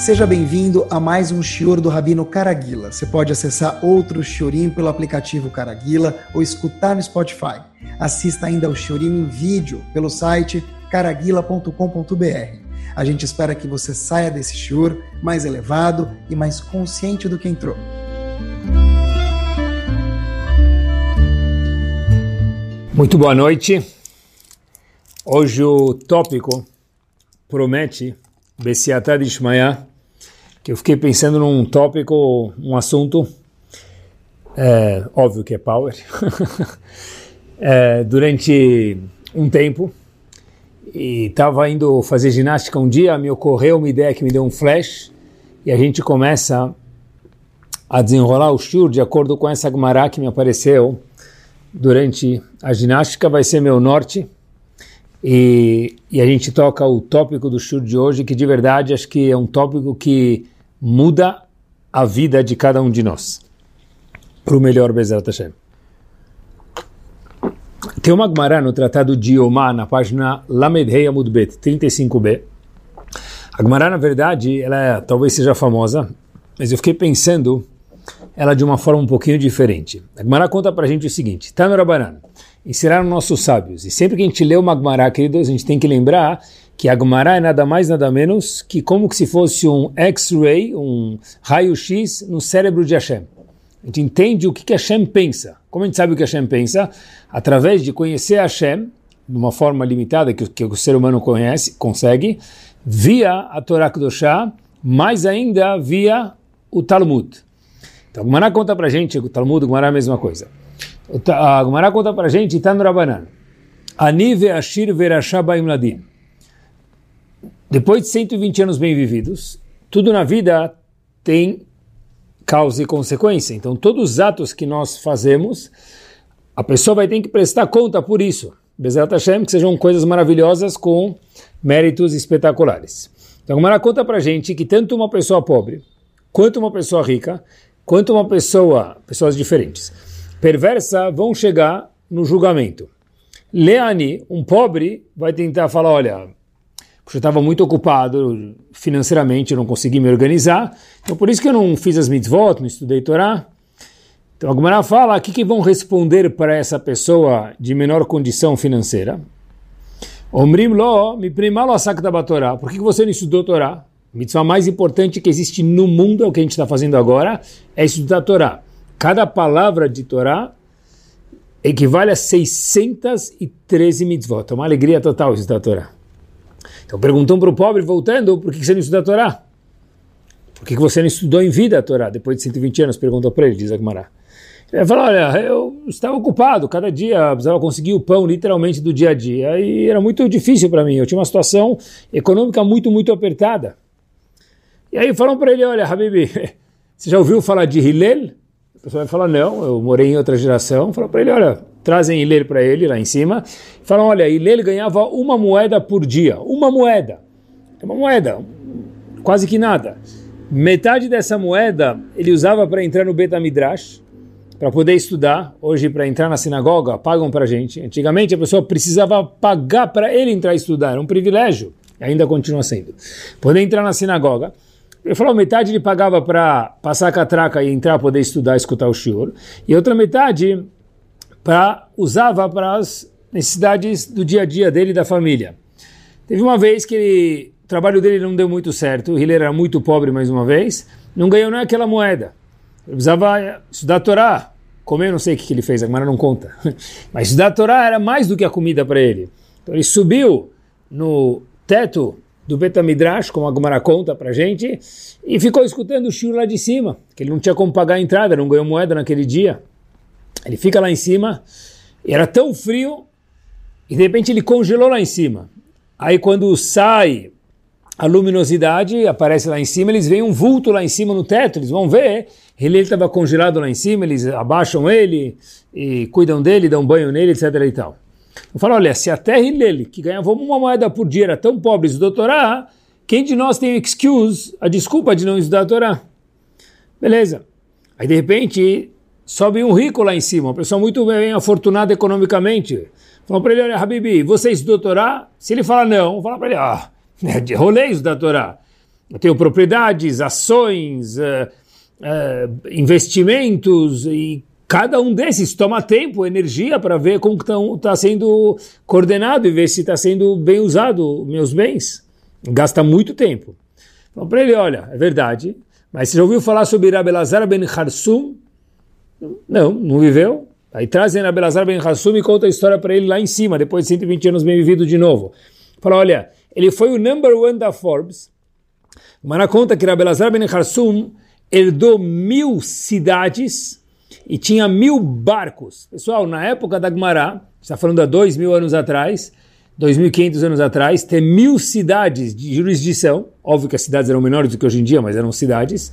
Seja bem-vindo a mais um Shior do Rabino Caraguila. Você pode acessar outro Shiorim pelo aplicativo Caraguila ou escutar no Spotify. Assista ainda ao Shiorim em vídeo pelo site caraguila.com.br. A gente espera que você saia desse Shior mais elevado e mais consciente do que entrou. Muito boa noite. Hoje o tópico promete Bessiatá de Ishmael, que eu fiquei pensando num tópico, um assunto, é, óbvio que é power, é, durante um tempo, e estava indo fazer ginástica um dia, me ocorreu uma ideia que me deu um flash, e a gente começa a desenrolar o shur de acordo com essa Gemara que me apareceu durante a ginástica, vai ser meu norte, e, e, a gente toca o tópico do show de hoje, que de verdade acho que é um tópico que muda a vida de cada um de nós. Para o melhor, Bezerra Hashem. Tem uma Gemara no Tratado de Omar, na página Lamed Rei Amudbet, 35b. A Gemara, na verdade, ela é, talvez seja famosa, mas eu fiquei pensando ela de uma forma um pouquinho diferente. A Gemara conta a gente o seguinte, no Rabanan ensinaram nossos sábios. E sempre que a gente lê uma Gemara, queridos, a gente tem que lembrar que a Gemara é nada mais, nada menos que como que se fosse um X-ray, um raio-x no cérebro de Hashem. A gente entende o que, que Hashem pensa. Como a gente sabe o que Hashem pensa? Através de conhecer Hashem, de uma forma limitada que, que o ser humano conhece, consegue, via a Torá Kedoshá, mais ainda via o Talmud. Então, a Gemara conta pra gente, o Talmud, o Gemara é a mesma coisa. A Gumara conta para a gente, está no Rabanan. Anive Ashir Verashabaim Ladin. Depois de 120 anos bem vividos, tudo na vida tem causa e consequência. Então, todos os atos que nós fazemos, a pessoa vai ter que prestar conta por isso. Bezerra Hashem, que sejam coisas maravilhosas com méritos espetaculares. Então, Gumara conta para a gente que tanto uma pessoa pobre, quanto uma pessoa rica, quanto uma pessoa, pessoas diferentes, perversa vão chegar no julgamento. Leani, um pobre, vai tentar falar, olha, eu estava muito ocupado financeiramente, eu não consegui me organizar, então por isso que eu não fiz as mitzvot, não estudei Torá. Então a Gemara fala, o que, que vão responder para essa pessoa de menor condição financeira? Omrim lo, mi primalo asakta Torá. Por que você não estudou Torá? A mitzvah mais importante que existe no mundo, é o que a gente está fazendo agora, é estudar Torá. Cada palavra de Torá equivale a 613 mitzvot. É uma alegria total estudar a Torá. Então perguntam para o pobre, voltando, por que você não estuda a Torá? Por que você não estudou em vida a Torá? Depois de 120 anos, perguntou para ele, diz Agmará. Ele falou, olha, eu estava ocupado, cada dia precisava conseguir o pão literalmente do dia a dia, e era muito difícil para mim, eu tinha uma situação econômica muito, muito apertada. E aí falam para ele, olha, Habibi, você já ouviu falar de Hillel? A pessoa vai falar, não, eu morei em outra geração. Fala para ele, olha, trazem Ilele para ele lá em cima. Falam, olha, Ilele ganhava uma moeda por dia. Uma moeda. É uma moeda, quase que nada. Metade dessa moeda ele usava para entrar no Betamidrash, para poder estudar. Hoje, para entrar na sinagoga, pagam para a gente. Antigamente, a pessoa precisava pagar para ele entrar e estudar. Era um privilégio. Ainda continua sendo. Poder entrar na sinagoga. Ele falou, metade ele pagava para passar a catraca e entrar, poder estudar, escutar o shiur, e outra metade para usava para as necessidades do dia a dia dele e da família. Teve uma vez que ele, o trabalho dele não deu muito certo, ele era muito pobre mais uma vez, não ganhou nem aquela moeda. Ele precisava estudar a Torá, comer, não sei o que ele fez, agora não conta. Mas estudar a Torá era mais do que a comida para ele. Então ele subiu no teto do Betamidrash, como a Gumara conta pra gente, e ficou escutando o shiur lá de cima, que ele não tinha como pagar a entrada, não ganhou moeda naquele dia. Ele fica lá em cima, e era tão frio, e de repente ele congelou lá em cima. Aí quando sai a luminosidade, aparece lá em cima, eles veem um vulto lá em cima no teto, eles vão ver, ele estava congelado lá em cima, eles abaixam ele, e cuidam dele, dão banho nele, etc e tal. Eu falo, olha, se a terra e nele, que ganhava uma moeda por dia, era tão pobres do Torá, quem de nós tem excuse, a desculpa de não estudar a Torá? Beleza. Aí de repente sobe um rico lá em cima, uma pessoa muito bem afortunada economicamente. Fala para ele, olha, Habibi, você estudou Torá? Se ele fala não, fala para ele, ah, é de rolês da Torá. Eu tenho propriedades, ações, uh, uh, investimentos e cada um desses toma tempo, energia para ver como está sendo coordenado e ver se está sendo bem usado meus bens. Gasta muito tempo. Então para ele, olha, é verdade, mas você já ouviu falar sobre Rabelazar ben Harsum? Não, não viveu. Aí trazem Rabelazar ben Harsum e conta a história para ele lá em cima, depois de 120 anos bem vivido de novo. Fala, olha, ele foi o number one da Forbes, Mara conta que Rabelazar ben Harsum herdou mil cidades e tinha mil barcos. Pessoal, na época da Gmará, está falando há dois mil anos atrás, 2.500 anos atrás, ter mil cidades de jurisdição, óbvio que as cidades eram menores do que hoje em dia, mas eram cidades,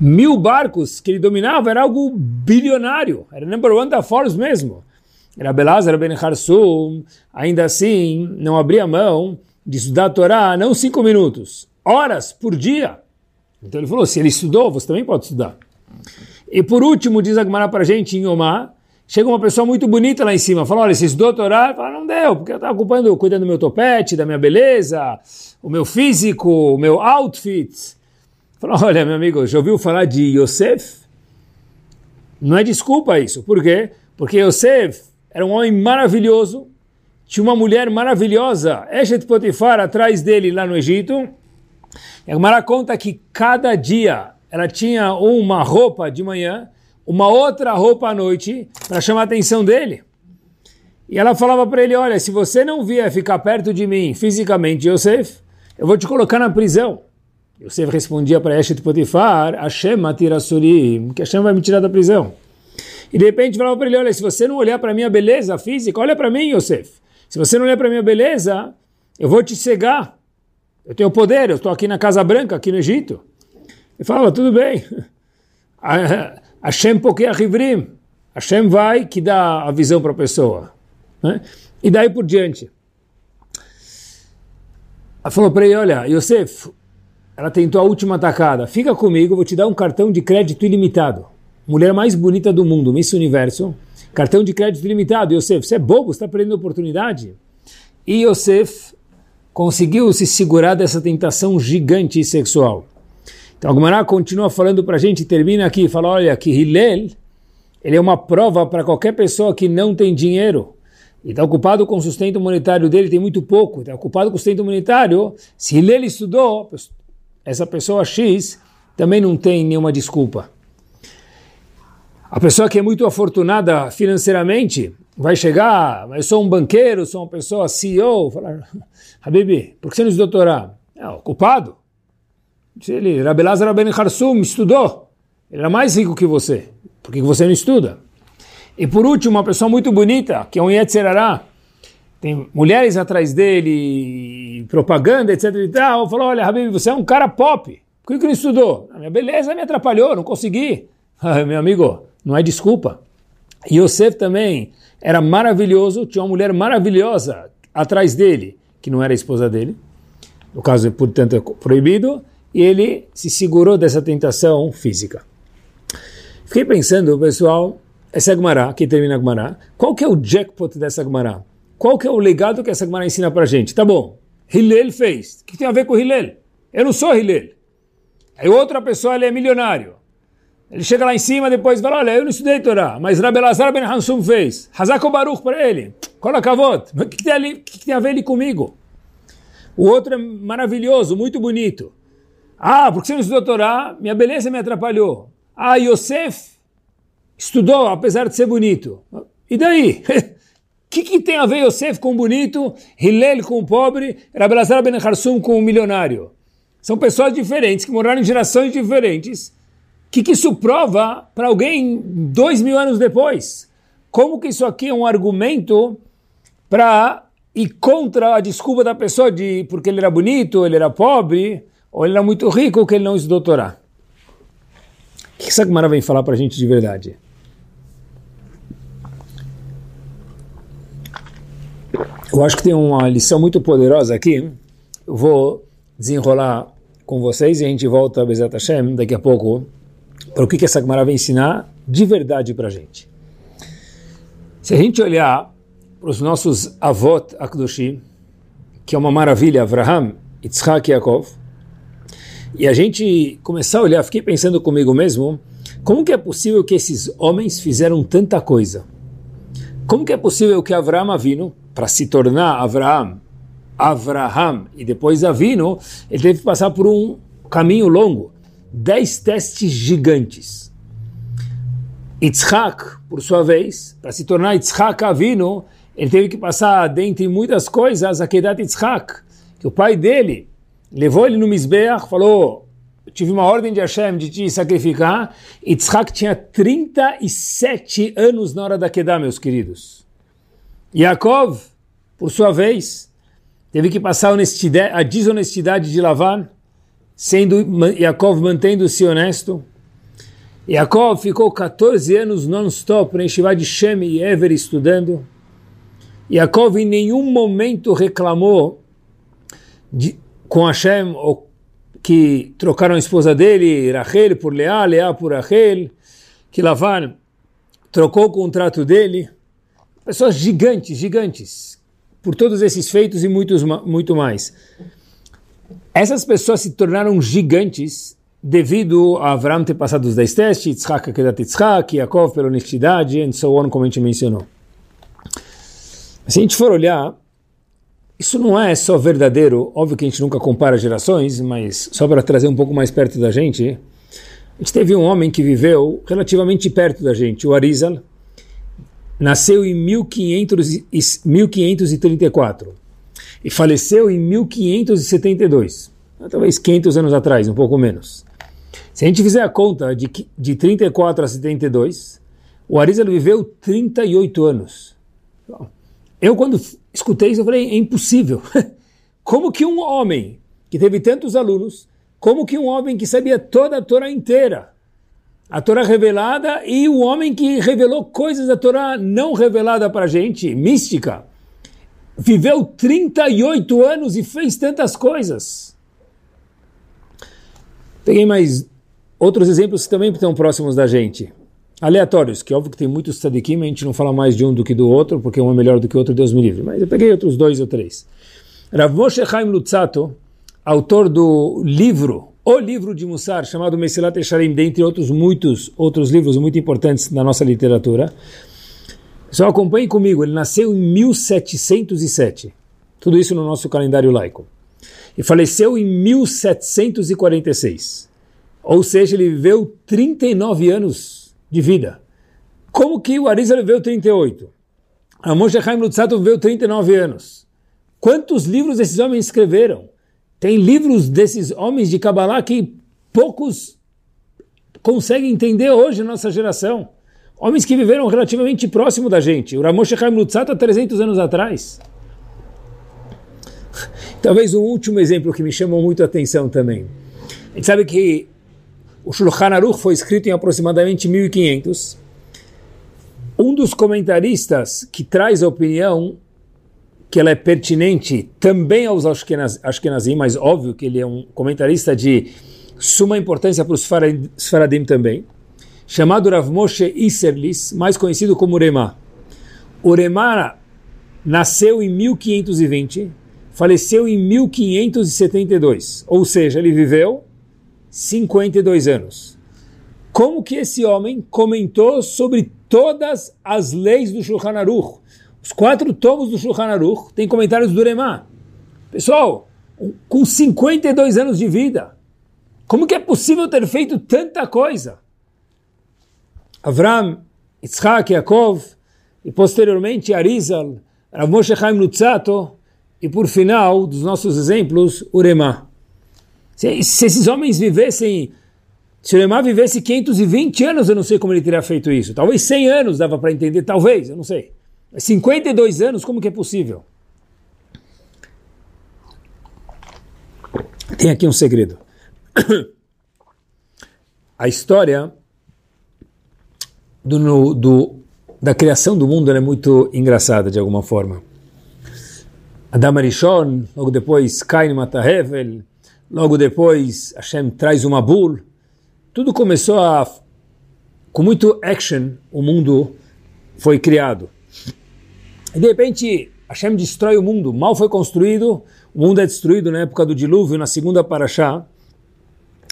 mil barcos que ele dominava, era algo bilionário, era number one da Forbes mesmo. Era Belazar ben Harsum, ainda assim, não abria mão de estudar a Torá, não cinco minutos, horas por dia. Então ele falou, se ele estudou, você também pode estudar. E por último, diz Agmará para a gente em Omar, chega uma pessoa muito bonita lá em cima, fala, olha, estudou Torá? Fala, não deu, porque eu estava ocupando, cuidando do meu topete, da minha beleza, o meu físico, o meu outfit. Fala, olha, meu amigo, já ouviu falar de Yosef? Não é desculpa isso. Por quê? Porque Yosef era um homem maravilhoso, tinha uma mulher maravilhosa, Eshet Potifar, atrás dele lá no Egito, e a Gemara conta que cada dia ela tinha uma roupa de manhã, uma outra roupa à noite, para chamar a atenção dele. E ela falava para ele: Olha, se você não vier ficar perto de mim fisicamente, Yosef, eu vou te colocar na prisão. Yosef respondia para Eshet Potifar: Hashem atirasurim, que Hashem vai me tirar da prisão. E de repente falava para ele: Olha, se você não olhar para minha beleza física, olha para mim, Yosef. Se você não olhar para minha beleza, eu vou te cegar. Eu tenho poder, eu estou aqui na Casa Branca, aqui no Egito. E fala, tudo bem. Hashem a rivrim. Hashem vai que dá a visão para a pessoa. Né? E daí por diante. Ela falou para ele, olha, Yosef, ela tentou a última atacada. Fica comigo, vou te dar um cartão de crédito ilimitado. Mulher mais bonita do mundo, Miss Universo. Cartão de crédito ilimitado. Yosef, você é bobo, você está perdendo oportunidade. E Yosef conseguiu se segurar dessa tentação gigante sexual. Então, Agmará continua falando para a gente, termina aqui, fala, olha, que Hillel, ele é uma prova para qualquer pessoa que não tem dinheiro e está ocupado com o sustento monetário dele, tem muito pouco, está ocupado com o sustento monetário, se Hillel estudou, essa pessoa X também não tem nenhuma desculpa. A pessoa que é muito afortunada financeiramente vai chegar, eu sou um banqueiro, sou uma pessoa CEO, falar, Habibi, por que você não estudou Torá? É, ocupado. Disse ele, Rabelazar Ben Harsum estudou. Ele era mais rico que você. Por que você não estuda? E por último, uma pessoa muito bonita, que é um Yetzerará, tem mulheres atrás dele, propaganda, etc e tal, falou, olha, Habib, você é um cara pop, por que, que não estudou? A minha beleza me atrapalhou, não consegui. Meu amigo, não é desculpa. Yosef também era maravilhoso, tinha uma mulher maravilhosa atrás dele, que não era a esposa dele, no caso, portanto, é proibido, e ele se segurou dessa tentação física. Fiquei pensando, pessoal, essa Agmará, que termina Agmará, qual que é o jackpot dessa Agmará? Qual que é o legado que essa Agmará ensina pra gente? Tá bom, Hillel fez. O que tem a ver com Hillel? Eu não sou Hillel. Aí outra pessoa, ele é milionário. Ele chega lá em cima depois fala, olha, eu não estudei Torá, mas Rabelazar ben Hansum fez. Hazako Baruch para ele. Coloca a voto. O que tem a ver ele comigo? O outro é maravilhoso, muito bonito. Ah, porque você não estudou Torá, minha beleza me atrapalhou. Ah, Yosef estudou, apesar de ser bonito. E daí? O que, que, tem a ver Yosef com o bonito, Hillel com o pobre, Rabelazar ben Harsum com o milionário? São pessoas diferentes, que moraram em gerações diferentes. O que, que isso prova para alguém dois mil anos depois? Como que isso aqui é um argumento para ir contra a desculpa da pessoa de porque ele era bonito, ele era pobre, ou ele era muito rico ou que ele não estudou Torá. O que essa Gemara vem falar para a gente de verdade? Eu acho que tem uma lição muito poderosa aqui. Eu vou desenrolar com vocês e a gente volta a Bezat Hashem daqui a pouco para o que, que essa Gemara vem ensinar de verdade para a gente. Se a gente olhar para os nossos avot Akdoshim, que é uma maravilha, Avraham, Yitzhak e Yaakov, E a gente começar a olhar, fiquei pensando comigo mesmo, como que é possível que esses homens fizeram tanta coisa? Como que é possível que Avraham Avino, para se tornar Avraham, Avraham e depois Avino, ele teve que passar por um caminho longo, dez testes gigantes. Yitzhak, por sua vez, para se tornar Yitzhak Avino, ele teve que passar, dentre muitas coisas, a Kedat Yitzhak, que o pai dele levou ele no Mizbeach, falou, tive uma ordem de Hashem de te sacrificar, Yitzhak tinha 37 anos na hora da Kedah, meus queridos. Yaakov, por sua vez, teve que passar a, a desonestidade de Lavan, sendo Yaakov mantendo-se honesto. Yaakov ficou 14 anos non-stop na Yeshiva de Shem e Ever estudando. Yaakov em nenhum momento reclamou de, com Hashem ou que trocaram a esposa dele, Rachel, por Leá, Leá por Rachel, que Lavan trocou o contrato dele. Pessoas gigantes, gigantes, por todos esses feitos e muitos, muito mais. Essas pessoas se tornaram gigantes devido a Avram ter passado os 10 testes, Yitzhak, Akedat Yitzhak, Yaakov pela honestidade, and so on, como a gente mencionou. Se a gente for olhar, isso não é só verdadeiro, óbvio que a gente nunca compara gerações, mas só para trazer um pouco mais perto da gente, a gente teve um homem que viveu relativamente perto da gente, o Arizal, nasceu em 1500, 1534 e faleceu em 1572, talvez 500 anos atrás, um pouco menos. Se a gente fizer a conta de, de 34 a 72, o Arizal viveu 38 anos. Eu, quando escutei isso, eu falei, é impossível. Como que um homem que teve tantos alunos, como que um homem que sabia toda a Torá inteira, a Torá revelada e o homem que revelou coisas da Torá não revelada para a gente, mística, viveu 38 anos e fez tantas coisas. Peguei mais outros exemplos que também estão próximos da gente aleatórios, que é óbvio que tem muitos tzadikim, a gente não fala mais de um do que do outro, porque um é melhor do que o outro, Deus me livre. Mas eu peguei outros dois ou três. Rav Moshe Chaim Lutzato, autor do livro, o livro de Mussar, chamado Mesilat Esharim, dentre outros muitos outros livros muito importantes na nossa literatura. Só acompanhe comigo, ele nasceu em 1707. Tudo isso no nosso calendário laico. E faleceu em 1746. Ou seja, ele viveu 39 anos de vida. Como que o Arizal viveu 38? A Moshe Chaim viveu 39 anos. Quantos livros esses homens escreveram? Tem livros desses homens de Kabbalah que poucos conseguem entender hoje na nossa geração. Homens que viveram relativamente próximo da gente. O Ramoshe Chaim Lutzato há 300 anos atrás. Talvez um último exemplo que me chamou muito a atenção também. A gente sabe que o Shulchan Aruch foi escrito em aproximadamente 1500. Um dos comentaristas que traz a opinião que ela é pertinente também aos Ashkenazim, mas óbvio que ele é um comentarista de suma importância para os Sfaradim também, chamado Rav Moshe Isserlis, mais conhecido como Urema. Urema nasceu em 1520, faleceu em 1572, ou seja, ele viveu 52 anos. Como que esse homem comentou sobre todas as leis do Shulchan Aruch? Os quatro tomos do Shulchan Aruch tem comentários do Uremá. Pessoal, com 52 anos de vida, como que é possível ter feito tanta coisa? Avram, Yitzhak, Yaakov, e posteriormente Arizal, Rav Moshe Chaim Lutzato, e por final, dos nossos exemplos, Uremá. Se, se esses homens vivessem, se o Lemar vivesse 520 anos, eu não sei como ele teria feito isso. Talvez 100 anos dava para entender, talvez, eu não sei. Mas 52 anos, como que é possível? Tem aqui um segredo. A história do, do, da criação do mundo é muito engraçada de alguma forma. Adam Arishon, logo depois Cain mata Hevel, Logo depois, Hashem traz uma bull. Tudo começou a. Com muito action, o mundo foi criado. E de repente, Hashem destrói o mundo. Mal foi construído, o mundo é destruído na época do dilúvio, na segunda paraxá.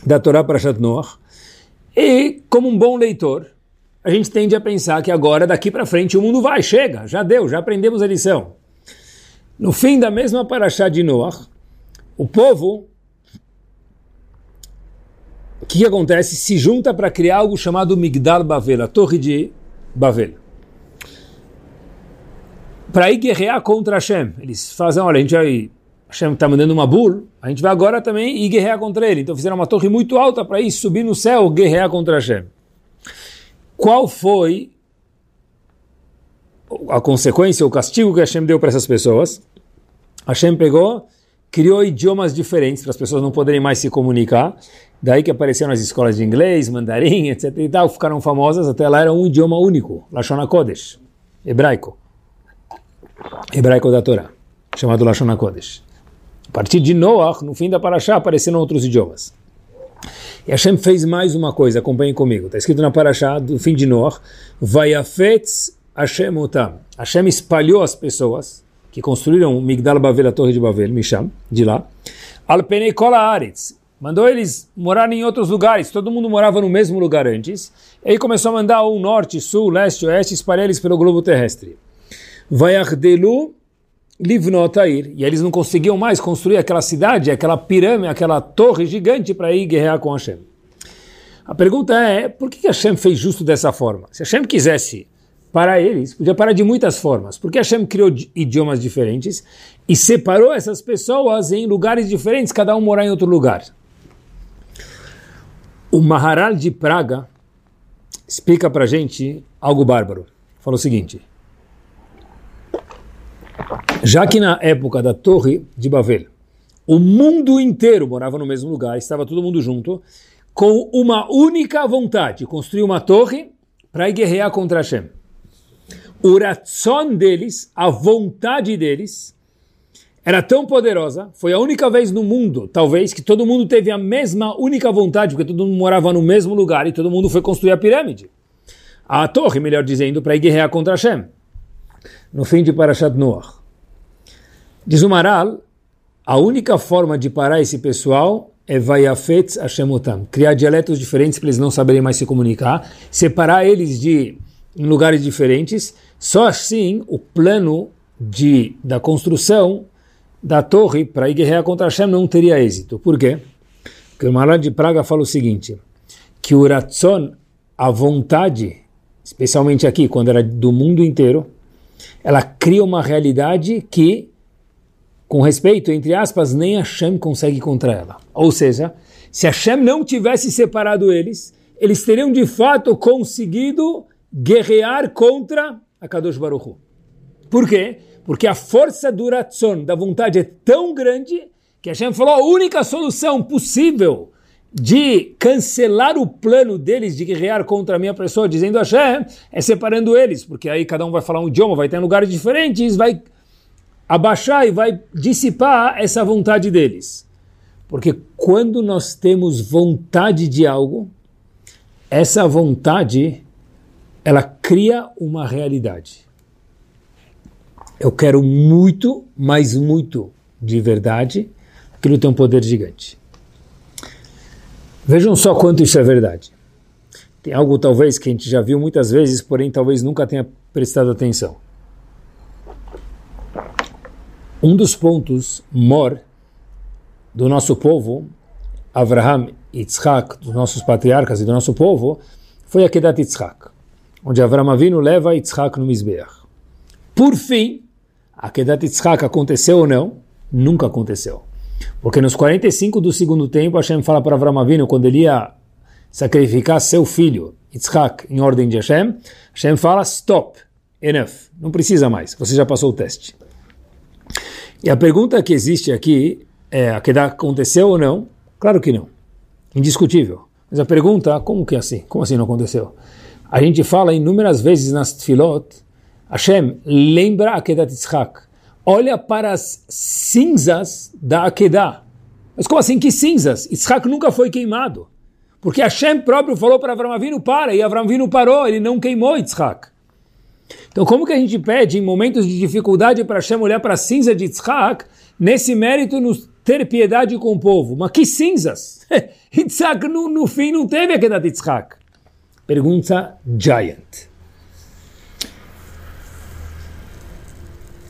da Torá para Noach. E, como um bom leitor, a gente tende a pensar que agora, daqui para frente, o mundo vai, chega, já deu, já aprendemos a lição. No fim da mesma Parashá de Noach, o povo, o que, acontece? Se junta para criar algo chamado Migdal Bavel, a Torre de Bavel. Para ir guerrear contra Hashem. Eles fazem, olha, a gente vai Hashem está mandando uma bul, a gente vai agora também ir guerrear contra ele. Então fizeram uma torre muito alta para ir subir no céu, guerrear contra Hashem. Qual foi a consequência, o castigo que Hashem deu para essas pessoas? Hashem pegou, criou idiomas diferentes para as pessoas não poderem mais se comunicar. Daí que apareceram as escolas de inglês, mandarim, etc. e tal, ficaram famosas. Até lá era um idioma único, Lashon Kodesh, hebraico. Hebraico da Torá, chamado Lashon Kodesh. A partir de Noach, no fim da Parashá, apareceram outros idiomas. E Hashem fez mais uma coisa, acompanhem comigo. Está escrito na Parashá, do fim de Noach, Vayafetz Hashem Otam. Hashem espalhou as pessoas que construíram Migdal Bavel, a Torre de Bavel, Misham, de lá, Alpenei Kola Aretz. Mandou eles morarem em outros lugares. Todo mundo morava no mesmo lugar antes. E aí começou a mandar o norte, sul, leste, oeste, espalhar eles pelo globo terrestre. Vayardelu Livnotair, e eles não conseguiam mais construir aquela cidade, aquela pirâmide, aquela torre gigante para ir guerrear com Hashem. A pergunta é, por que Hashem fez justo dessa forma? Se Hashem quisesse parar eles, podia parar de muitas formas. Porque Hashem criou idiomas diferentes e separou essas pessoas em lugares diferentes, cada um morar em outro lugar. O Maharal de Praga explica para gente algo bárbaro. Falou o seguinte já que na época da Torre de Babel, o mundo inteiro morava no mesmo lugar, estava todo mundo junto, com uma única vontade, construir uma torre para guerrear contra Hashem. O ratzon deles, a vontade deles, era tão poderosa, foi a única vez no mundo, talvez, que todo mundo teve a mesma única vontade, porque todo mundo morava no mesmo lugar e todo mundo foi construir a pirâmide. A torre, melhor dizendo, para guerrear contra Hashem. No fim de Parashat Noach. Diz o Maral, a única forma de parar esse pessoal é Vayafetz Hashemotam, criar dialetos diferentes para eles não saberem mais se comunicar, separar eles de em lugares diferentes. Só assim o plano de, da construção da torre para ir guerrear contra Hashem não teria êxito. Por quê? Porque o Maral de Praga fala o seguinte, que o Ratzon, a vontade, especialmente aqui, quando era do mundo inteiro, ela cria uma realidade que com respeito, entre aspas, nem Hashem consegue contra ela. Ou seja, se Hashem não tivesse separado eles, eles teriam de fato conseguido guerrear contra a Kadosh Baruch Hu. Por quê? Porque a força do Ratzon, da vontade, é tão grande que Hashem falou a única solução possível de cancelar o plano deles de guerrear contra a minha pessoa, dizendo Hashem, é separando eles, porque aí cada um vai falar um idioma, vai ter lugares diferentes, vai abaixar e vai dissipar essa vontade deles. Porque quando nós temos vontade de algo, essa vontade ela cria uma realidade. Eu quero muito, mas muito de verdade, aquilo tem um poder gigante. Vejam só quanto isso é verdade. Tem algo talvez que a gente já viu muitas vezes, porém talvez nunca tenha prestado atenção. Um dos pontos mor do nosso povo, Abraham e Yitzhak, dos nossos patriarcas e do nosso povo, foi a Kedat Yitzhak, onde Avraham Avinu leva Yitzhak no Mizbeach. Por fim, a Kedat Yitzhak aconteceu ou não? Nunca aconteceu. Porque nos 45 do segundo tempo, Hashem fala para Avraham Avinu, quando ele ia sacrificar seu filho, Yitzhak, em ordem de Hashem, Hashem fala, stop, enough, não precisa mais, você já passou o teste. E a pergunta que existe aqui é, a que aconteceu ou não? Claro que não. Indiscutível. Mas a pergunta, como que é assim? Como assim não aconteceu? A gente fala inúmeras vezes nas tefilot, Hashem lembra Akedat Yitzhak. Olha para as cinzas da Akedah. Mas como assim, que cinzas? Yitzhak nunca foi queimado. Porque Hashem próprio falou para Avram Avinu, para, e Avram Avinu parou, ele não queimou Yitzhak. Então, como que a gente pede em momentos de dificuldade para Hashem olhar para a cinza de Yitzhak, nesse mérito nos ter piedade com o povo. Mas que cinzas! Yitzhak no, no fim não teve a queda de Yitzhak. Pergunta Giant.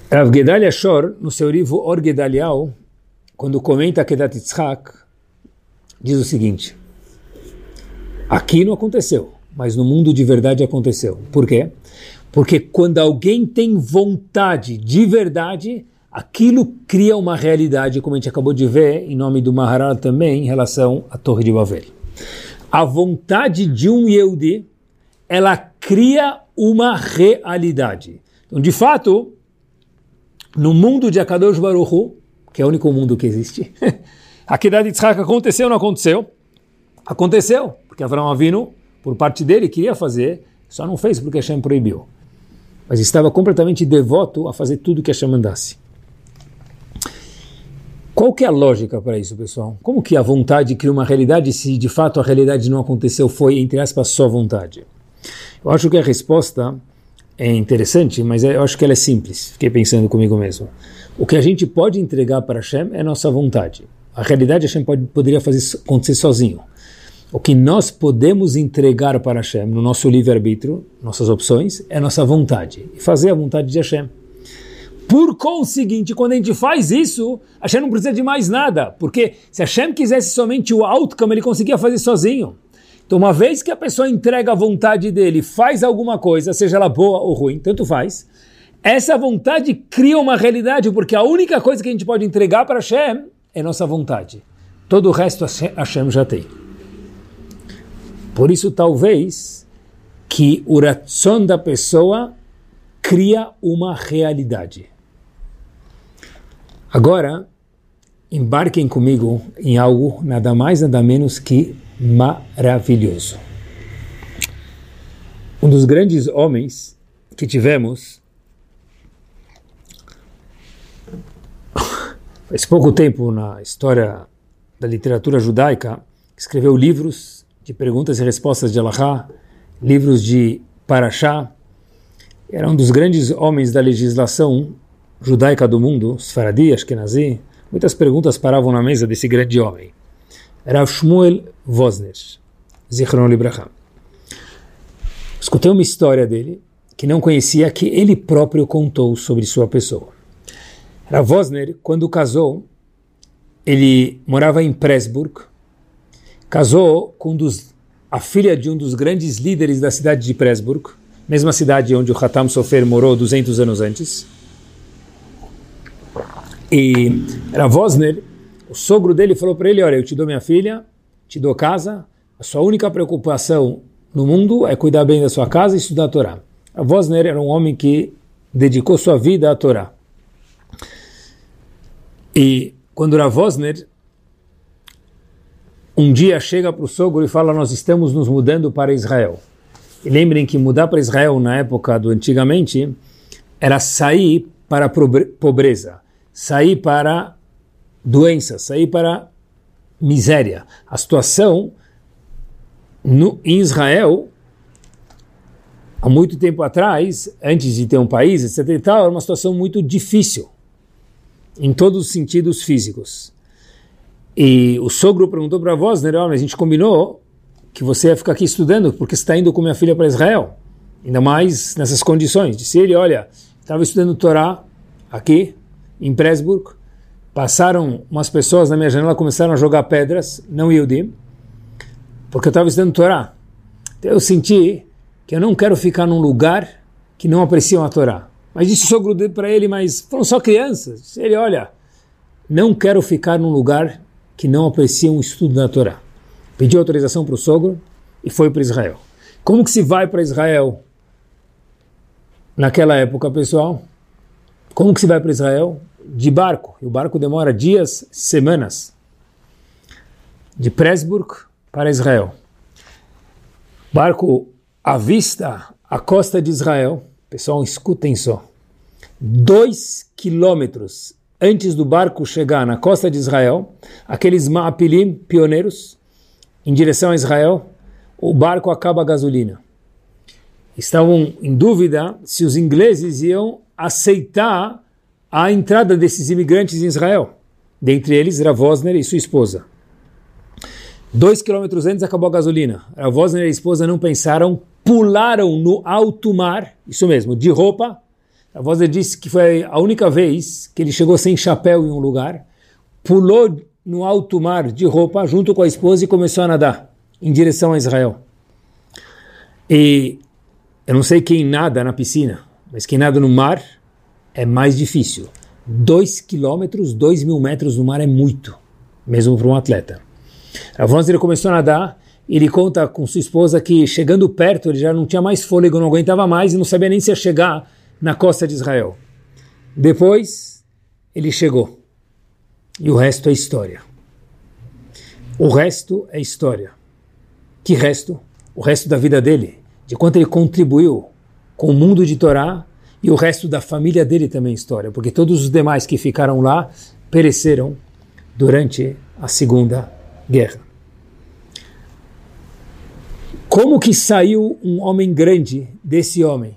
Rav Gedalia Shor, no seu livro Or Gedalial, quando comenta Kedat Yitzhak, diz o seguinte, aqui não aconteceu, mas no mundo de verdade aconteceu. Por quê? Porque quando alguém tem vontade de verdade, aquilo cria uma realidade, como a gente acabou de ver, em nome do Maharal também, em relação à Torre de Babel. A vontade de um Yehudi, ela cria uma realidade. Então, de fato, no mundo de Akadosh Baruch que é o único mundo que existe, a Kedat Yitzhak aconteceu ou não aconteceu? Aconteceu, porque Avraham Avinu, por parte dele, queria fazer, só não fez porque Hashem proibiu. Mas estava completamente devoto a fazer tudo que Hashem mandasse. Qual que é a lógica para isso, pessoal? Como que a vontade cria uma realidade se de fato a realidade não aconteceu, foi, entre aspas, só vontade? Eu acho que a resposta é interessante, mas eu acho que ela é simples. Fiquei pensando comigo mesmo. O que a gente pode entregar para Hashem é nossa vontade. A realidade Hashem pode, poderia fazer acontecer sozinho. O que nós podemos entregar para Hashem no nosso livre-arbítrio, nossas opções, é nossa vontade. E fazer a vontade de Hashem. Por conseguinte, quando a gente faz isso, Hashem não precisa de mais nada. Porque se Hashem quisesse somente o outcome, ele conseguia fazer sozinho. Então, uma vez que a pessoa entrega a vontade dele, faz alguma coisa, seja ela boa ou ruim, tanto faz, essa vontade cria uma realidade, porque a única coisa que a gente pode entregar para Hashem é nossa vontade. Todo o resto Hashem já tem. Por isso, talvez, que o ração da pessoa cria uma realidade. Agora, embarquem comigo em algo nada mais, nada menos que maravilhoso. Um dos grandes homens que tivemos faz pouco tempo na história da literatura judaica, escreveu livros de perguntas e respostas de Allahá, livros de Parashá, era um dos grandes homens da legislação judaica do mundo, Sfaradi, Ashkenazi. Muitas perguntas paravam na mesa desse grande homem. Rav Shmuel Vosner, Zichron Libraha. Escutei uma história dele que não conhecia, que ele próprio contou sobre sua pessoa. Rav Vosner, quando casou, ele morava em Pressburg, casou com um dos, a filha de um dos grandes líderes da cidade de Pressburg, mesma cidade onde o Hatam Sofer morou 200 anos antes. E Rav Vosner o sogro dele falou para ele: Olha, eu te dou minha filha, te dou casa, a sua única preocupação no mundo é cuidar bem da sua casa e estudar a Torá. A Vosner era um homem que dedicou sua vida à Torá. E quando a Vosner um dia chega para o sogro e fala: Nós estamos nos mudando para Israel. E lembrem que mudar para Israel na época do antigamente era sair para a pobreza, sair para doença, sair para miséria. A situação no, em Israel, há muito tempo atrás, antes de ter um país, etc. E tal, era uma situação muito difícil, em todos os sentidos físicos. E o sogro perguntou para a voz, né, a gente combinou que você ia ficar aqui estudando porque você está indo com minha filha para Israel. Ainda mais nessas condições. Disse ele, olha, estava estudando Torá aqui, em Pressburg, passaram umas pessoas na minha janela começaram a jogar pedras, não Yudim, porque eu estava estudando Torá. Então eu senti que eu não quero ficar num lugar que não apreciam a Torá. Mas disse o sogro para ele, mas foram só crianças. Ele, olha, não quero ficar num lugar que não apreciam o estudo da Torá. Pediu autorização para o sogro e foi para Israel. Como que se vai para Israel naquela época, pessoal? Como que se vai para Israel? de barco, e o barco demora dias, semanas, de Pressburg para Israel. Barco avista a costa de Israel, pessoal, escutem só, dois quilômetros antes do barco chegar na costa de Israel, aqueles Ma'apilim, pioneiros, em direção a Israel, o barco acaba a gasolina. Estavam em dúvida se os ingleses iam aceitar a entrada desses imigrantes em Israel. dentre eles Ravosner e sua esposa. Dois quilômetros antes acabou a gasolina. Ravosner e a esposa não pensaram, pularam no alto mar, isso mesmo, de roupa. Ravosner disse que foi a única vez que ele chegou sem chapéu em um lugar, pulou no alto mar de roupa junto com a esposa e começou a nadar em direção a Israel. E eu não sei quem nada na piscina, mas quem nada no mar é mais difícil. Dois quilômetros, dois mil metros no mar é muito, mesmo para um atleta. Avons ele começou a nadar ele conta com sua esposa que chegando perto ele já não tinha mais fôlego, não aguentava mais e não sabia nem se ia chegar na costa de Israel. Depois ele chegou e o resto é história. O resto é história. Que resto? O resto da vida dele, de quanto ele contribuiu com o mundo de Torá e o resto da família dele também é história, porque todos os demais que ficaram lá pereceram durante a Segunda Guerra. Como que saiu um homem grande desse homem?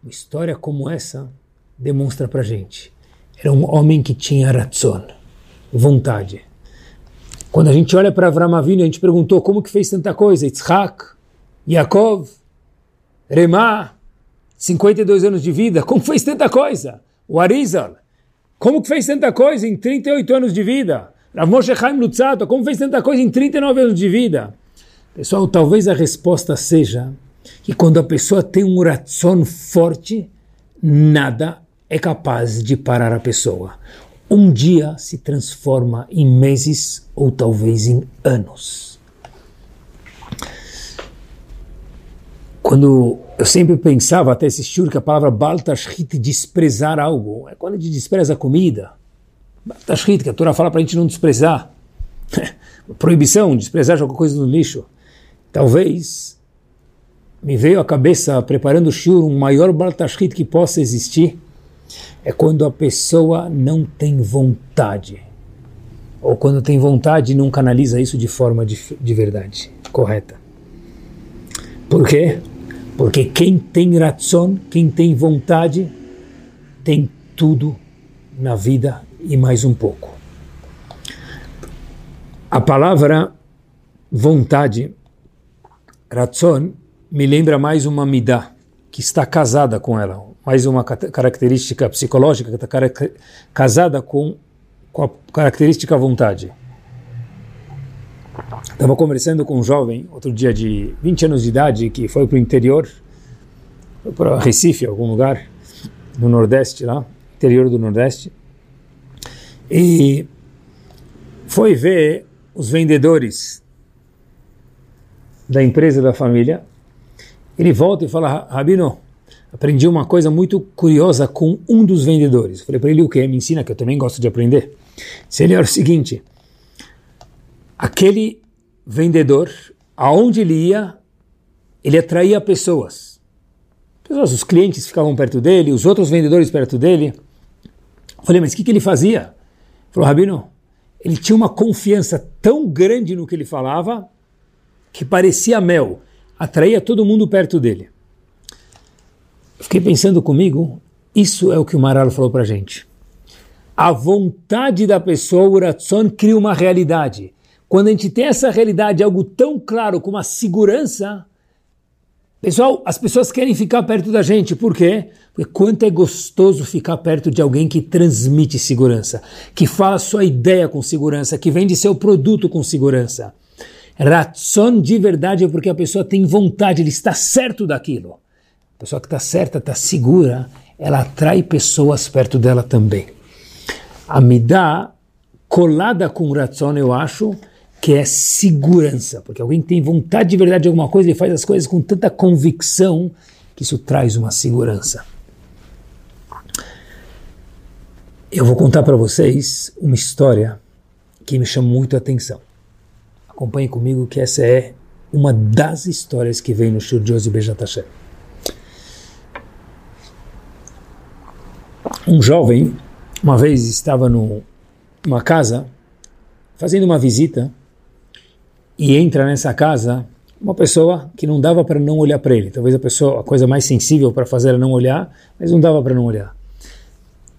Uma história como essa demonstra para gente. Era um homem que tinha ratzon, vontade. Quando a gente olha para Avram Avinu, a gente perguntou como que fez tanta coisa. Yitzhak, Yaakov, Remá, 52 anos de vida, como fez tanta coisa? O Arizal, como que fez tanta coisa em 38 anos de vida? Rav Moshe Chaim Lutzato, como fez tanta coisa em 39 anos de vida? Pessoal, talvez a resposta seja que quando a pessoa tem um ratzon forte, nada é capaz de parar a pessoa. Um dia se transforma em meses ou talvez em anos. Quando eu sempre pensava, até assistir, que a palavra baltashrit, desprezar algo, é quando a gente despreza a comida. Baltashrit, que a Torá fala para a gente não desprezar. Proibição, desprezar alguma coisa no lixo. Talvez me veio à cabeça, preparando o shur, um maior baltashrit que possa existir, é quando a pessoa não tem vontade. Ou quando tem vontade e não canaliza isso de forma de, de verdade, correta. Por quê? Porque quem tem ratzon, quem tem vontade, tem tudo na vida e mais um pouco. A palavra vontade, ratzon, me lembra mais uma midá, que está casada com ela, mais uma característica psicológica que está casada com, com a característica vontade. Estava conversando com um jovem, outro dia de 20 anos de idade, que foi para o interior, para Recife, algum lugar, no Nordeste lá, interior do Nordeste, e foi ver os vendedores da empresa da família. Ele volta e fala, Rabino, aprendi uma coisa muito curiosa com um dos vendedores. Falei para ele, o que? Me ensina, que eu também gosto de aprender. Se ele era o seguinte, aquele vendedor, aonde ele ia, ele atraía pessoas. pessoas. Os clientes ficavam perto dele, os outros vendedores perto dele. Eu falei, mas o que, que ele fazia? Ele falou, Rabino, ele tinha uma confiança tão grande no que ele falava que parecia mel, atraía todo mundo perto dele. Eu fiquei pensando comigo, isso é o que o Maralo falou para gente. A vontade da pessoa, o Ratson, cria uma realidade. Quando a gente tem essa realidade, algo tão claro como a segurança, pessoal, as pessoas querem ficar perto da gente. Por quê? Porque quanto é gostoso ficar perto de alguém que transmite segurança, que fala sua ideia com segurança, que vende seu produto com segurança. Ratson de verdade é porque a pessoa tem vontade, ele está certo daquilo. A pessoa que está certa, está segura, ela atrai pessoas perto dela também. A Midah, colada com Ratson, eu acho, que é segurança, porque alguém tem vontade de verdade de alguma coisa e faz as coisas com tanta convicção que isso traz uma segurança. Eu vou contar para vocês uma história que me chamou muito a atenção. Acompanhe comigo que essa é uma das histórias que vem no Shur de Ozi Hashem. Um jovem, uma vez estava numa casa, fazendo uma visita, e entra nessa casa uma pessoa que não dava para não olhar para ele. Talvez a pessoa, a coisa mais sensível para fazer era não olhar, mas não dava para não olhar.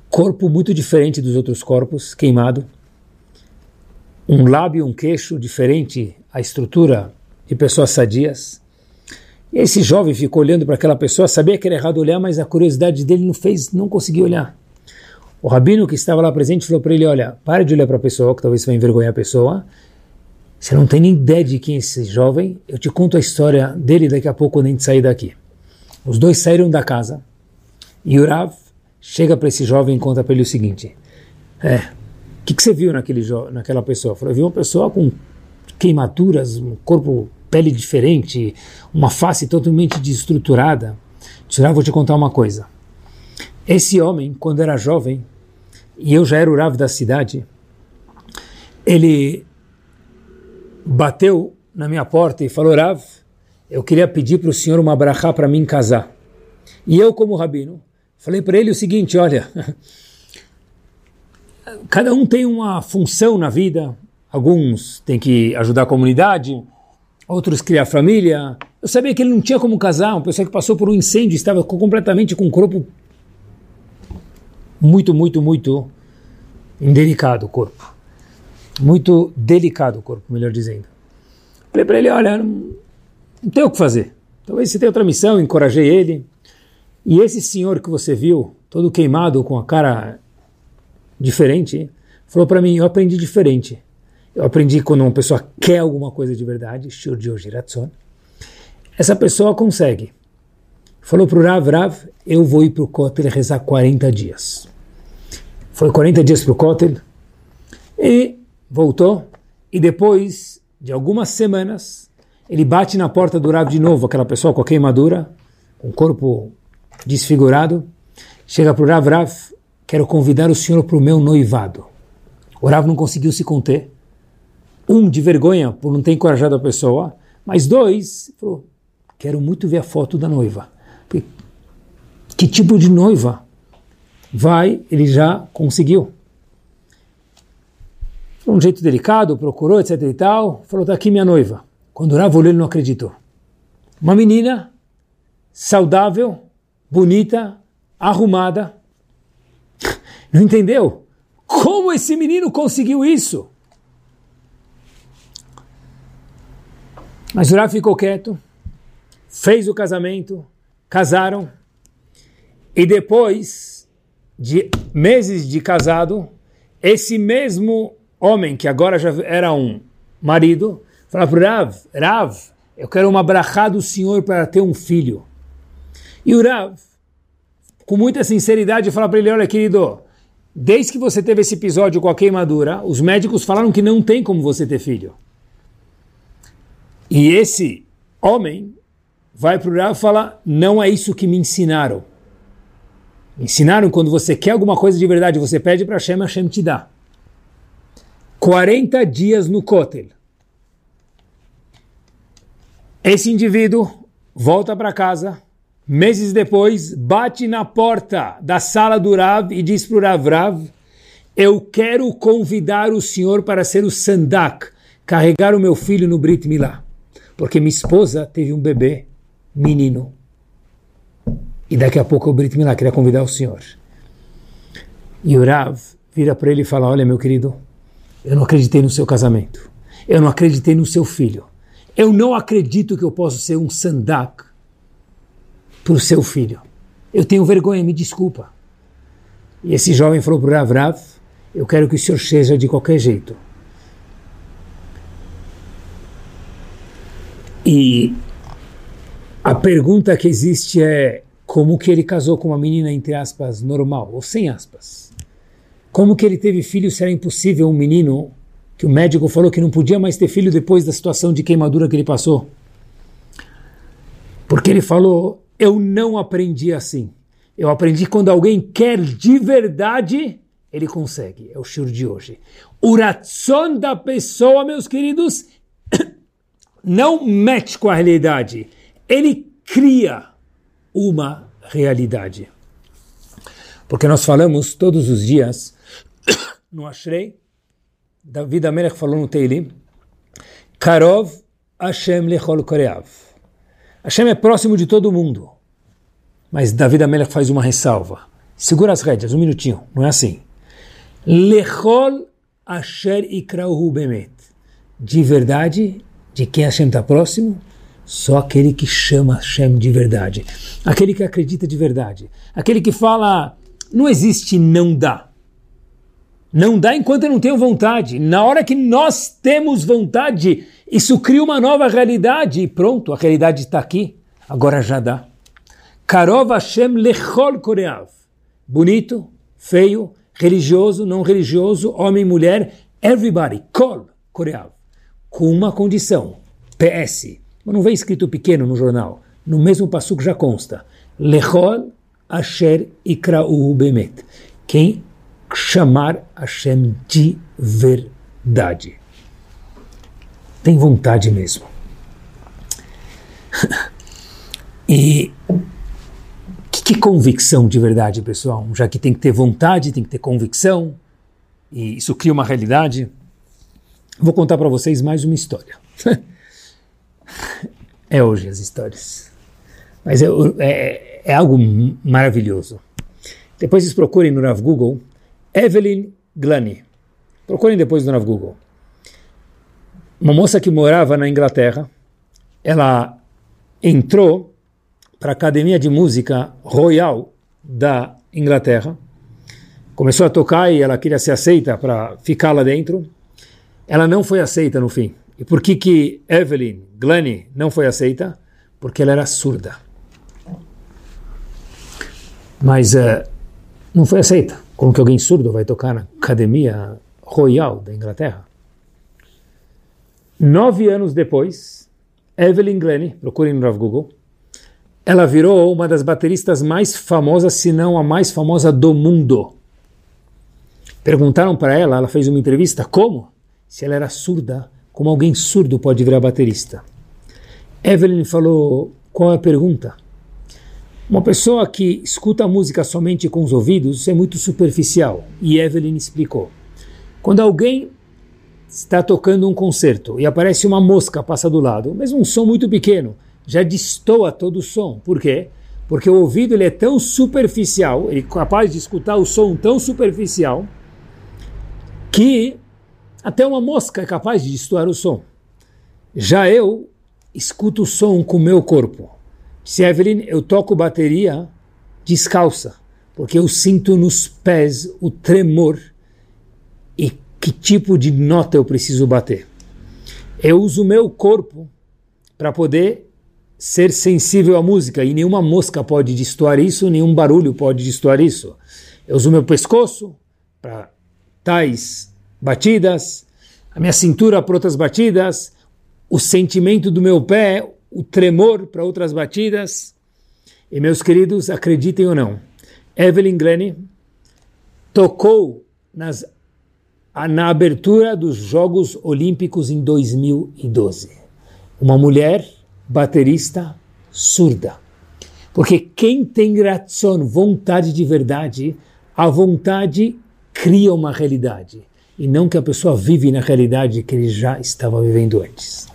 corpo muito diferente dos outros corpos, queimado, um lábio um queixo diferente, a estrutura de pessoas sadias. E esse jovem ficou olhando para aquela pessoa, sabia que era errado olhar, mas a curiosidade dele não fez, não conseguiu olhar. O rabino que estava lá presente falou para ele: Olha, pare de olhar para a pessoa, que talvez vai envergonhar a pessoa. Você não tem nem ideia de quem é esse jovem. Eu te conto a história dele daqui a pouco quando a gente sair daqui. Os dois saíram da casa e o Rav chega para esse jovem e conta para ele o seguinte: É, o que, que, você viu naquele naquela pessoa? Falou, eu vi uma pessoa com queimaduras, um corpo, pele diferente, uma face totalmente desestruturada. Disse, Rav, vou te contar uma coisa. Esse homem, quando era jovem, e eu já era o Rav da cidade, ele bateu na minha porta e falou, Rav, eu queria pedir para o senhor uma brachá para mim casar. E eu, como rabino, falei para ele o seguinte, olha, cada um tem uma função na vida, alguns têm que ajudar a comunidade, outros criar família. Eu sabia que ele não tinha como casar, uma pessoa que passou por um incêndio, estava completamente com o corpo muito, muito, muito indelicado o corpo. Muito delicado o corpo, melhor dizendo. Falei para ele, olha, não, não tem o que fazer. Talvez você tenha outra missão, encorajei ele. E esse senhor que você viu, todo queimado, com a cara diferente, falou para mim, eu aprendi diferente. Eu aprendi quando uma pessoa quer alguma coisa de verdade, essa pessoa consegue. Falou para o Rav, Rav, eu vou ir para o Kotel rezar 40 dias foi 40 dias para o Kotel e voltou. E depois de algumas semanas, ele bate na porta do Rav de novo, aquela pessoa com a queimadura, com o corpo desfigurado. Chega para o Rav, Rav, quero convidar o senhor para o meu noivado. O Rav não conseguiu se conter. Um, de vergonha por não ter encorajado a pessoa, mas dois, falou, quero muito ver a foto da noiva. Que tipo de noiva? vai, ele já conseguiu. Um jeito delicado, procurou, etc e tal, falou, está aqui minha noiva. Quando o Rav olhou, ele não acreditou. Uma menina saudável, bonita, arrumada. Não entendeu? Como esse menino conseguiu isso? Mas o Rav ficou quieto, fez o casamento, casaram, e depois de meses de casado, esse mesmo homem, que agora já era um marido, fala para o Rav, Rav, eu quero uma brachá do Senhor para ter um filho. E o Rav, com muita sinceridade, fala para ele, olha querido, desde que você teve esse episódio com a queimadura, os médicos falaram que não tem como você ter filho. E esse homem vai para o Rav e fala, não é isso que me ensinaram. Ensinaram quando você quer alguma coisa de verdade, você pede para Hashem, Hashem te dá. 40 dias no Kotel. Esse indivíduo volta para casa, meses depois, bate na porta da sala do Rav e diz para o Rav, Rav, eu quero convidar o senhor para ser o Sandak, carregar o meu filho no Brit Milá, porque minha esposa teve um bebê, menino. E daqui a pouco o Brit Milá queria convidar o senhor. E o Rav vira para ele e fala: Olha, meu querido, eu não acreditei no seu casamento. Eu não acreditei no seu filho. Eu não acredito que eu possa ser um sandak para o seu filho. Eu tenho vergonha, me desculpa. E esse jovem falou para o Rav, Rav, eu quero que o senhor seja de qualquer jeito. E a pergunta que existe é, como que ele casou com uma menina, entre aspas, normal, ou sem aspas? Como que ele teve filho se era impossível um menino que o médico falou que não podia mais ter filho depois da situação de queimadura que ele passou? Porque ele falou, eu não aprendi assim. Eu aprendi quando alguém quer de verdade, ele consegue. É o shur de hoje. O ratson da pessoa, meus queridos, não mete com a realidade. Ele cria uma realidade. Porque nós falamos todos os dias no Ashrei, David Amelech falou no Teilim, Karov Hashem lechol koreav. Hashem é próximo de todo mundo. Mas David Amelech faz uma ressalva. Segura as rédeas, um minutinho, não é assim. Lechol asher ikrauhu bemet. De verdade, de quem Hashem está próximo? Só aquele que chama Hashem de verdade. Aquele que acredita de verdade. Aquele que fala, não existe não dá. Não dá enquanto eu não tenho vontade. Na hora que nós temos vontade, isso cria uma nova realidade. E pronto, a realidade está aqui. Agora já dá. Karov Hashem lechol koreav. Bonito, feio, religioso, não religioso, homem, mulher, everybody, kol koreav. Com uma condição. PS. Mas não vem escrito pequeno no jornal. No mesmo passo já consta. Lechol asher ikra'uhu bemet. Quem chamar Hashem de verdade. Tem vontade mesmo. e que, que convicção de verdade, pessoal? Já que tem que ter vontade, tem que ter convicção, e isso cria uma realidade. Vou contar para vocês mais uma história. é hoje as histórias. Mas é, é, é algo maravilhoso. Depois vocês procurem no Rav Google Evelyn Glani. Procurem depois no Rav Google. Uma moça que morava na Inglaterra, ela entrou para a Academia de Música Royal da Inglaterra, começou a tocar e ela queria ser aceita para ficar lá dentro. Ela não foi aceita no fim. E por que que Evelyn Glennie não foi aceita? Porque ela era surda. Mas uh, não foi aceita. Como que alguém surdo vai tocar na Academia Royal da Inglaterra? Nove anos depois, Evelyn Glennie, procurem no Google, ela virou uma das bateristas mais famosas, se não a mais famosa do mundo. Perguntaram para ela, ela fez uma entrevista, como? Se ela era surda, como alguém surdo pode virar baterista? Evelyn falou, qual é a pergunta? Uma pessoa que escuta a música somente com os ouvidos é muito superficial. E Evelyn explicou. Quando alguém está tocando um concerto e aparece uma mosca passa do lado, mesmo um som muito pequeno, já destoa todo o som. Por quê? Porque o ouvido ele é tão superficial, ele é capaz de escutar o som tão superficial, que até uma mosca é capaz de destoar o som. Já eu escuto o som com o meu corpo. Se Evelyn, eu toco bateria descalça, porque eu sinto nos pés o tremor e que tipo de nota eu preciso bater. Eu uso o meu corpo para poder ser sensível à música e nenhuma mosca pode destoar isso, nenhum barulho pode destoar isso. Eu uso meu pescoço para tais batidas, a minha cintura para outras batidas, o sentimento do meu pé, o tremor para outras batidas. E meus queridos, acreditem ou não, Evelyn Glennie tocou nas, na abertura dos Jogos Olímpicos em 2012. Uma mulher baterista surda. Porque quem tem gratidão, vontade de verdade, a vontade cria uma realidade. E não que a pessoa vive na realidade que ele já estava vivendo antes.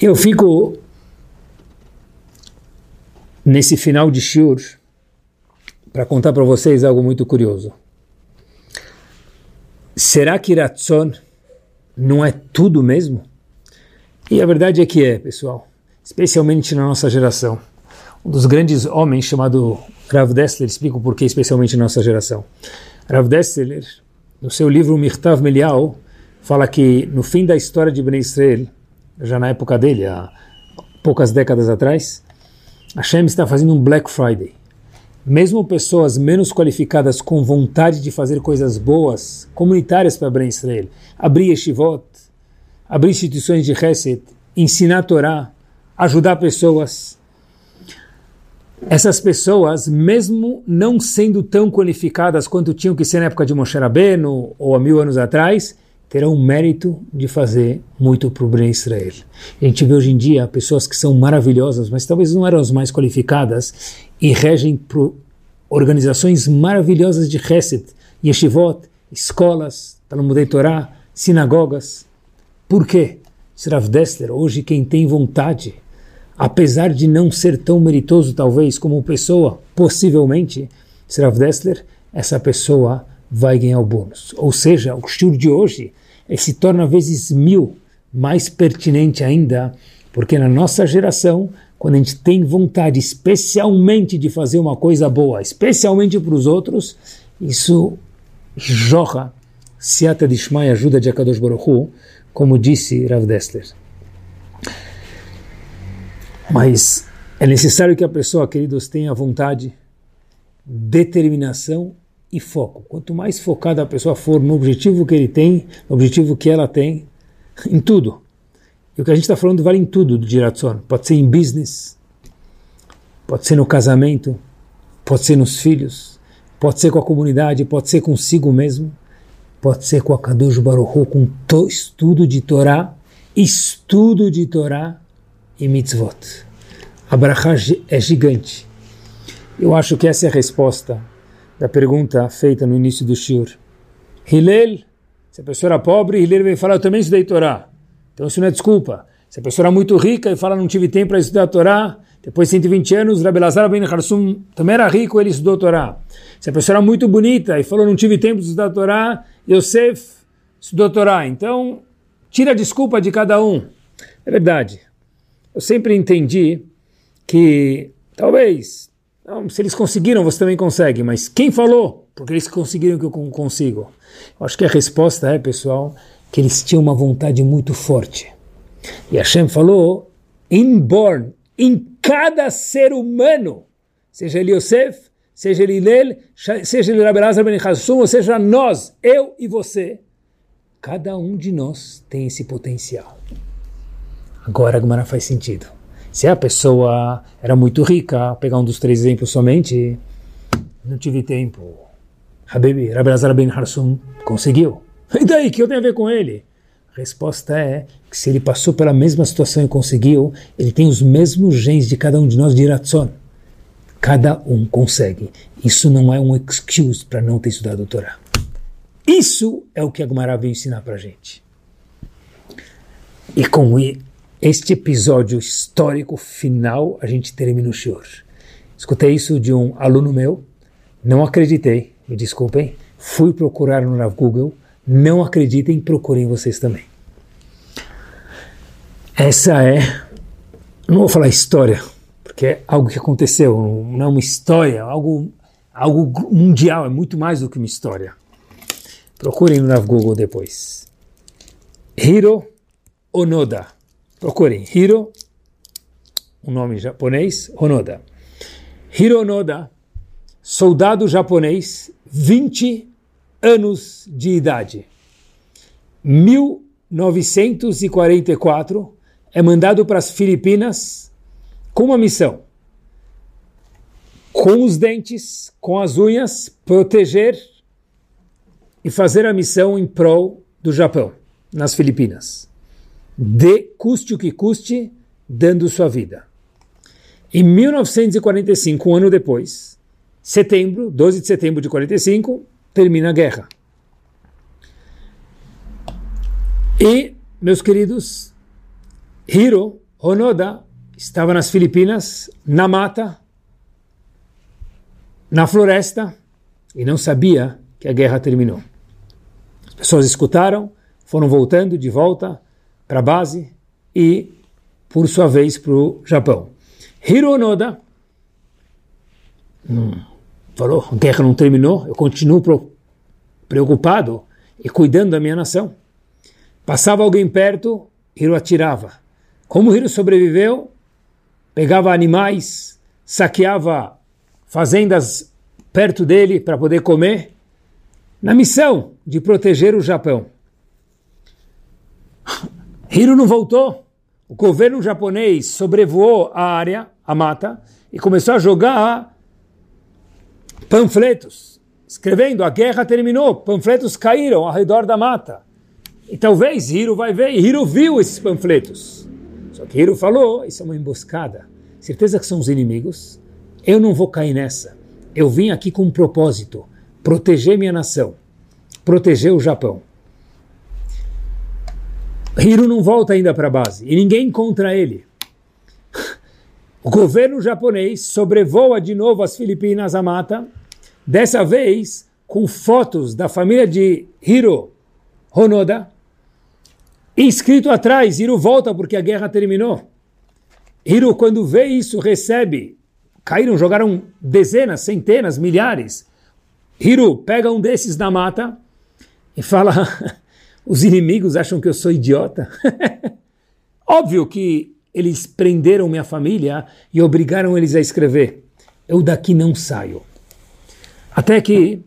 Eu fico nesse final de Shur para contar para vocês algo muito curioso. Será que Ratson não é tudo mesmo? E a verdade é que é, pessoal, especialmente na nossa geração. Um dos grandes homens chamado Rav Dessler explica o porquê, especialmente na nossa geração. Rav Dessler, no seu livro Mirtav Melial, fala que no fim da história de Ben Israel, já na época dele, há poucas décadas atrás, Hashem está fazendo um Black Friday. Mesmo pessoas menos qualificadas com vontade de fazer coisas boas, comunitárias para Ben Israel, abrir yeshivot, abrir instituições de Hesed, ensinar a Torá, ajudar pessoas. Essas pessoas, mesmo não sendo tão qualificadas quanto tinham que ser na época de Moshe Rabbeinu ou há mil anos atrás, terão o mérito de fazer muito para o Bnei Israel. A gente vê hoje em dia pessoas que são maravilhosas, mas talvez não eram as mais qualificadas e regem por organizações maravilhosas de Hesed, yeshivot, escolas, Talmud Torá, sinagogas. Por quê? Srav Dessler, hoje quem tem vontade, apesar de não ser tão meritoso talvez como pessoa, possivelmente, Rav Dessler, essa pessoa vai ganhar o bônus. Ou seja, o shiur de hoje se torna vezes mil mais pertinente ainda, porque na nossa geração, quando a gente tem vontade especialmente de fazer uma coisa boa, especialmente para os outros, isso jorra Siata Dishmai, ajuda de Akadosh Baruch Hu, como disse Rav Dessler. Mas é necessário que a pessoa, queridos, tenha vontade, determinação e foco. Quanto mais focada a pessoa for no objetivo que ele tem, no objetivo que ela tem, em tudo. E o que a gente está falando vale em tudo do Diratson. Pode ser em business, pode ser no casamento, pode ser nos filhos, pode ser com a comunidade, pode ser consigo mesmo, pode ser com a Kadosh Baruch Hu, com estudo de Torá, estudo de Torá e mitzvot. A brachá é gigante. Eu acho que essa é a resposta da pergunta feita no início do Shur. Hillel, se a pessoa era pobre, Hillel veio falar, eu também estudei Torá. Então isso não é desculpa. Se a pessoa era muito rica e fala, não tive tempo para estudar Torá, depois de 120 anos, Rabbi Lazar ben Harsum também era rico, ele estudou Torá. Se a pessoa era muito bonita e falou, não tive tempo de estudar Torá, Yosef estudou Torá. Então, tira a desculpa de cada um. É verdade. Eu sempre entendi que, talvez, se eles conseguiram, você também consegue. Mas quem falou? Porque eles conseguiram que eu consigo. Eu acho que a resposta é, pessoal, que eles tinham uma vontade muito forte. E Hashem falou, inborn, em cada ser humano, seja ele Yosef, seja ele Hillel, seja ele Rabbi Lazar Ben Hassum, ou seja nós, eu e você, cada um de nós tem esse potencial. Agora a faz sentido. Se a pessoa era muito rica, pegar um dos três exemplos somente, não tive tempo. Habibi, Rabbi Lazar Ben Harsum conseguiu. E daí, que eu tenho a ver com ele? A resposta é que se ele passou pela mesma situação e conseguiu, ele tem os mesmos genes de cada um de nós de Iratzon. Cada um consegue. Isso não é um excuse para não ter estudado o Torá. Isso é o que a Gemara veio ensinar para a gente. E com este episódio histórico final, a gente termina o. Escutei isso de um aluno meu, não acreditei, me desculpem, fui procurar no Google, não acreditem, procurem vocês também. Essa é, não vou falar história, porque é algo que aconteceu, não é uma história, algo, algo mundial, é muito mais do que uma história. Procurem no Google depois. Hiro Onoda Procurem. Hiro, um nome japonês, Onoda. Hiro Onoda, soldado japonês, 20 anos de idade. 1944, é mandado para as Filipinas com uma missão. Com os dentes, com as unhas, proteger e fazer a missão em prol do Japão, nas Filipinas de custe o que custe, dando sua vida. Em 1945, um ano depois, setembro, 12 de setembro de 45, termina a guerra. E, meus queridos, Hiro Honoda estava nas Filipinas, na mata, na floresta, e não sabia que a guerra terminou. As pessoas escutaram, foram voltando de volta para a base e, por sua vez, para o Japão. Hironoda hum, falou, a guerra não terminou, eu continuo preocupado e cuidando da minha nação. Passava alguém perto, Hiro atirava. Como Hiro sobreviveu? Pegava animais, saqueava fazendas perto dele para poder comer, na missão de proteger o Japão. Hiro não voltou. O governo japonês sobrevoou a área, a mata, e começou a jogar panfletos, escrevendo: a guerra terminou, panfletos caíram ao redor da mata. E talvez Hiro vai ver, e Hiro viu esses panfletos. Só que Hiro falou: isso é uma emboscada. Certeza que são os inimigos. Eu não vou cair nessa. Eu vim aqui com um propósito: proteger minha nação, proteger o Japão. Hiro não volta ainda para a base e ninguém encontra ele. O governo japonês sobrevoa de novo as Filipinas, a mata, dessa vez com fotos da família de Hiro Honoda, escrito atrás, Hiro volta porque a guerra terminou. Hiro, quando vê isso, recebe, caíram, jogaram dezenas, centenas, milhares. Hiro pega um desses da mata e fala, os inimigos acham que eu sou idiota? Óbvio que eles prenderam minha família e obrigaram eles a escrever. Eu daqui não saio. Até que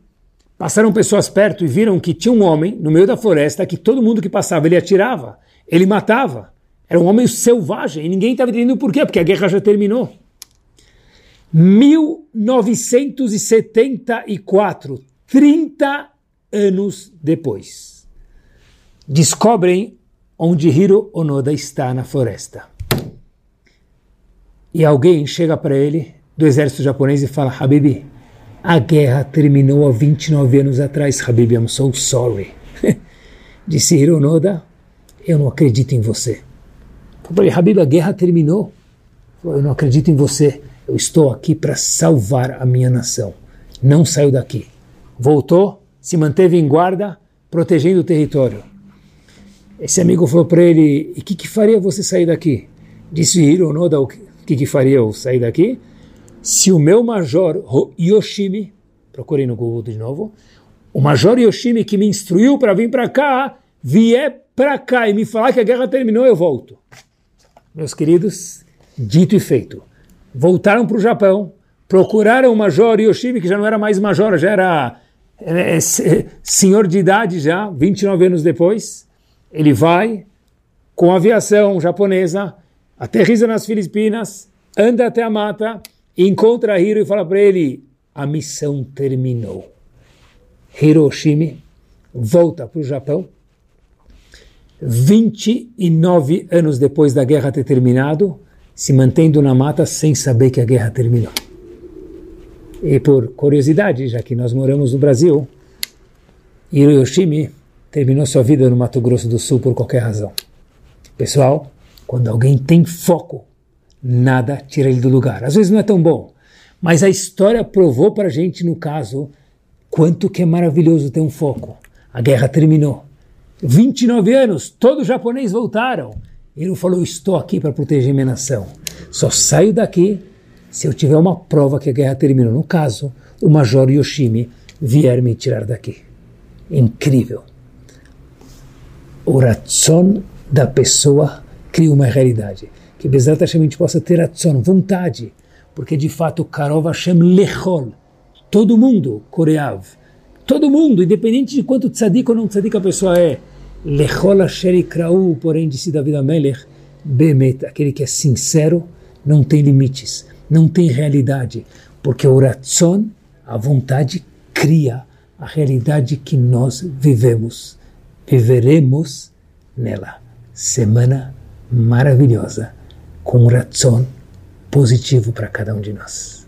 Passaram pessoas perto e viram que tinha um homem no meio da floresta que todo mundo que passava ele atirava, ele matava. Era um homem selvagem e ninguém estava entendendo por quê, porque a guerra já terminou. 1974, 30 anos depois, descobrem onde Hiro Onoda está na floresta. E alguém chega para ele do exército japonês e fala: Habibi, a guerra terminou há 29 anos atrás, Habib, I'm so sorry. Disse Hironoda, eu não acredito em você. Falei, Habib, a guerra terminou. Eu não acredito em você. Eu estou aqui para salvar a minha nação. Não saiu daqui. Voltou, se manteve em guarda, protegendo o território. Esse amigo falou para ele, e que, que, faria você sair daqui? Disse Hironoda, o que, que faria eu sair daqui? se o meu major Yoshimi, procurei no Google de novo, o major Yoshimi que me instruiu para vir para cá, vier para cá e me falar que a guerra terminou, eu volto. Meus queridos, dito e feito. Voltaram para o Japão, procuraram o major Yoshimi, que já não era mais major, já era é, é, senhor de idade já, 29 anos depois. Ele vai com a aviação japonesa, aterriza nas Filipinas, anda até a mata, encontra Hiro e fala para ele: a missão terminou. Hiroshima volta para o Japão. 29 anos depois da guerra ter terminado, se mantendo na mata sem saber que a guerra terminou. E por curiosidade, já que nós moramos no Brasil, Hiroshima terminou sua vida no Mato Grosso do Sul por qualquer razão. Pessoal, quando alguém tem foco nada tira ele do lugar. Às vezes não é tão bom, mas a história provou para a gente, no caso, quanto que é maravilhoso ter um foco. A guerra terminou. 29 anos, todos os japoneses voltaram. Ele falou, estou aqui para proteger minha nação. Só saio daqui se eu tiver uma prova que a guerra terminou. No caso, o Major Yoshimi vier me tirar daqui. Incrível. O razão da pessoa cria uma realidade. Que Hashem a gente possa ter ação, vontade, porque de fato Karov Hashem lechol, todo mundo, Koreav, todo mundo, independente de quanto tzadik ou não tzadik a pessoa é, lechol Asher Ikrau, porém disse David Amelech, Bemet, aquele que é sincero, não tem limites, não tem realidade, porque o Ratzon, a vontade, cria a realidade que nós vivemos, viveremos nela. Semana maravilhosa com um razão positivo para cada um de nós.